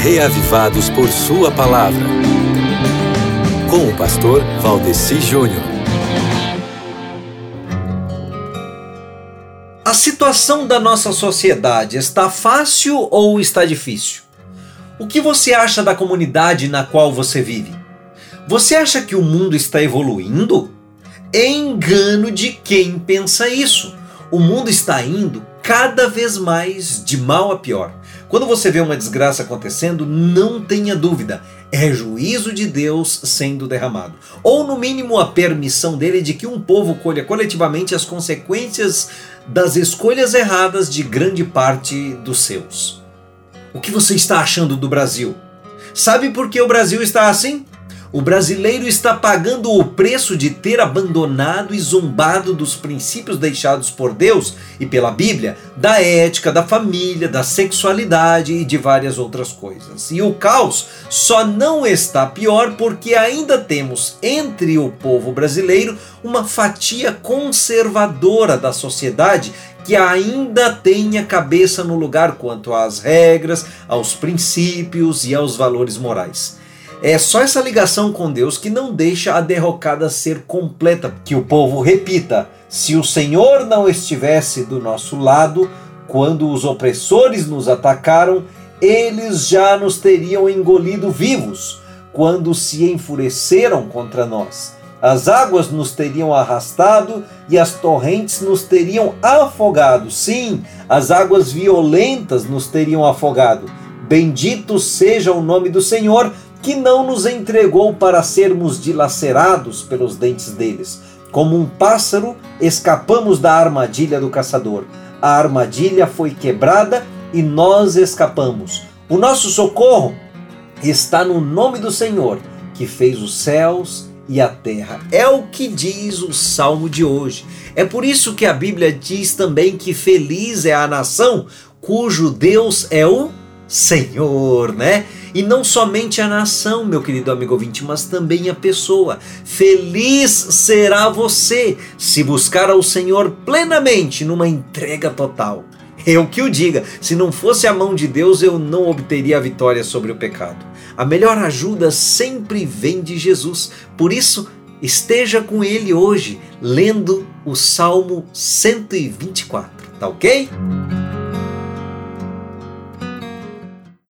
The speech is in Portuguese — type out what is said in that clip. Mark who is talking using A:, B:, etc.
A: reavivados por Sua palavra. Com o pastor Valdeci Júnior.
B: A situação da nossa sociedade está fácil ou está difícil? O que você acha da comunidade na qual você vive? Você acha que o mundo está evoluindo? É engano de quem pensa isso. O mundo está indo cada vez mais de mal a pior. Quando você vê uma desgraça acontecendo, não tenha dúvida, é juízo de Deus sendo derramado. Ou, no mínimo, a permissão dele de que um povo colha coletivamente as consequências das escolhas erradas de grande parte dos seus. O que você está achando do Brasil? Sabe por que o Brasil está assim? O brasileiro está pagando o preço de ter abandonado e zombado dos princípios deixados por Deus e pela Bíblia, da ética, da família, da sexualidade e de várias outras coisas. E o caos só não está pior porque ainda temos entre o povo brasileiro uma fatia conservadora da sociedade que ainda tem a cabeça no lugar quanto às regras, aos princípios e aos valores morais. É só essa ligação com Deus que não deixa a derrocada ser completa. Que o povo repita: se o Senhor não estivesse do nosso lado, quando os opressores nos atacaram, eles já nos teriam engolido vivos, quando se enfureceram contra nós. As águas nos teriam arrastado e as torrentes nos teriam afogado. Sim, as águas violentas nos teriam afogado. Bendito seja o nome do Senhor que não nos entregou para sermos dilacerados pelos dentes deles. Como um pássaro, escapamos da armadilha do caçador. A armadilha foi quebrada e nós escapamos. O nosso socorro está no nome do Senhor, que fez os céus e a terra. É o que diz o salmo de hoje. É por isso que a Bíblia diz também que feliz é a nação cujo Deus é o Senhor, né? E não somente a nação, meu querido amigo ouvinte, mas também a pessoa. Feliz será você se buscar ao Senhor plenamente numa entrega total. Eu que o diga, se não fosse a mão de Deus, eu não obteria a vitória sobre o pecado. A melhor ajuda sempre vem de Jesus. Por isso, esteja com ele hoje, lendo o Salmo 124, tá ok?